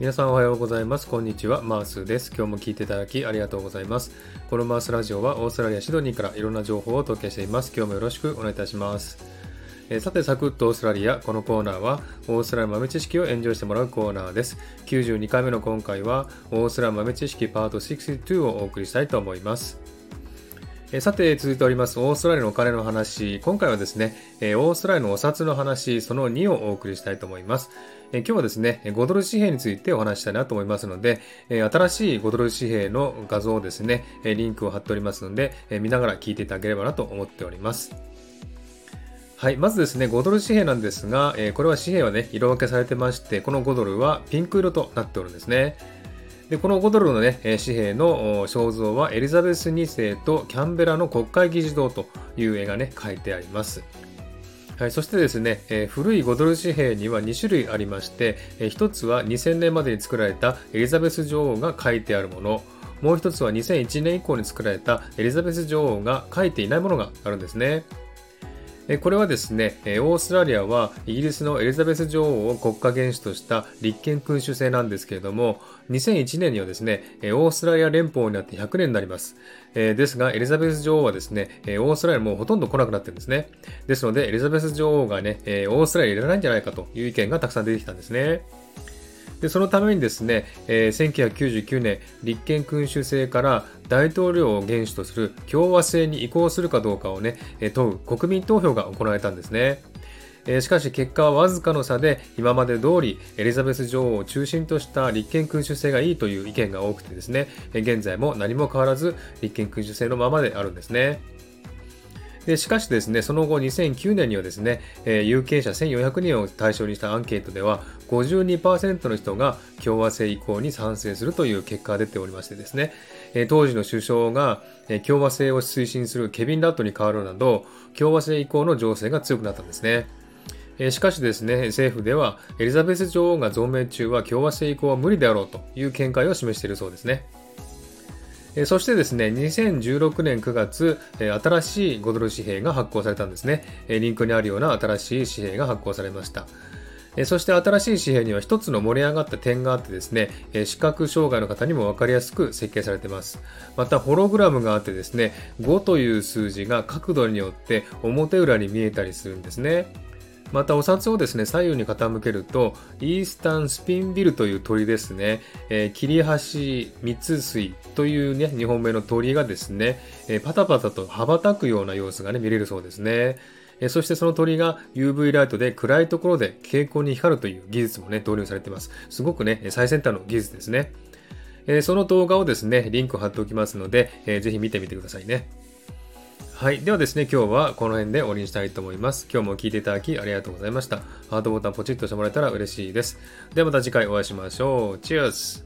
皆さんおはようございます。こんにちは。マースです。今日も聞いていただきありがとうございます。このマースラジオはオーストラリア・シドニーからいろんな情報をお届けしています。今日もよろしくお願いいたします。えさて、サクッとオーストラリア。このコーナーは、オーストラリア豆知識をエンジョイしてもらうコーナーです。92回目の今回は、オーストラリア豆知識パート62をお送りしたいと思います。さて、続いております、オーストラリアのお金の話。今回はですね、オーストラリアのお札の話、その2をお送りしたいと思います。え今日はですね、5ドル紙幣についてお話したいなと思いますので、え新しい5ドル紙幣の画像をですね、えリンクを貼っておりますので、え見ながら聞いていただければなと思っております。はい。まずですね、5ドル紙幣なんですが、えこれは紙幣はね、色分けされてまして、この5ドルはピンク色となっておるんですね。でこの5ドルの、ね、紙幣の肖像はエリザベス2世とキャンベラの国会議事堂という絵が、ね、書いてあります。はい、そしてですね、えー、古い5ドル紙幣には2種類ありまして、えー、1つは2000年までに作られたエリザベス女王が書いてあるもの、もう1つは2001年以降に作られたエリザベス女王が書いていないものがあるんですね。これはですね、オーストラリアはイギリスのエリザベス女王を国家元首とした立憲君主制なんですけれども、2001年にはですね、オーストラリア連邦になって100年になります。ですが、エリザベス女王はですね、オーストラリアもうほとんど来なくなってるんですね。ですので、エリザベス女王がね、オーストラリアいらないんじゃないかという意見がたくさん出てきたんですね。でそのためにですね、えー、1999年、立憲君主制から大統領を元首とする共和制に移行するかどうかをね、問う国民投票が行われたんですね。しかし結果はわずかの差で今まで通りエリザベス女王を中心とした立憲君主制がいいという意見が多くてですね現在も何も変わらず立憲君主制のままであるんですね。でしかしですね、その後2009年にはですね、えー、有権者1400人を対象にしたアンケートでは52%の人が共和制移行に賛成するという結果が出ておりましてですね、えー、当時の首相が、えー、共和制を推進するケビン・ラットに変わるなど共和制移行の情勢が強くなったんですね。しかしですね、政府ではエリザベス女王が増命中は共和制移行は無理であろうという見解を示しているそうですね。そしてですね、2016年9月、新しい5ドル紙幣が発行されたんですね。リンクにあるような新しい紙幣が発行されました。そして新しい紙幣には一つの盛り上がった点があってですね、視覚障害の方にも分かりやすく設計されています。また、ホログラムがあってですね、5という数字が角度によって表裏に見えたりするんですね。またお札をですね、左右に傾けると、イースタンスピンビルという鳥ですね、えー、切り端三つ水というね、日本名の鳥がですね、えー、パタパタと羽ばたくような様子がね、見れるそうですね。えそしてその鳥が UV ライトで暗いところで蛍光に光るという技術もね、導入されています。すごくね、最先端の技術ですね。えその動画をですね、リンクを貼っておきますので、えー、ぜひ見てみてくださいね。はい。ではですね、今日はこの辺で終わりにしたいと思います。今日も聞いていただきありがとうございました。ハートボタンポチッとしてもらえたら嬉しいです。ではまた次回お会いしましょう。チュース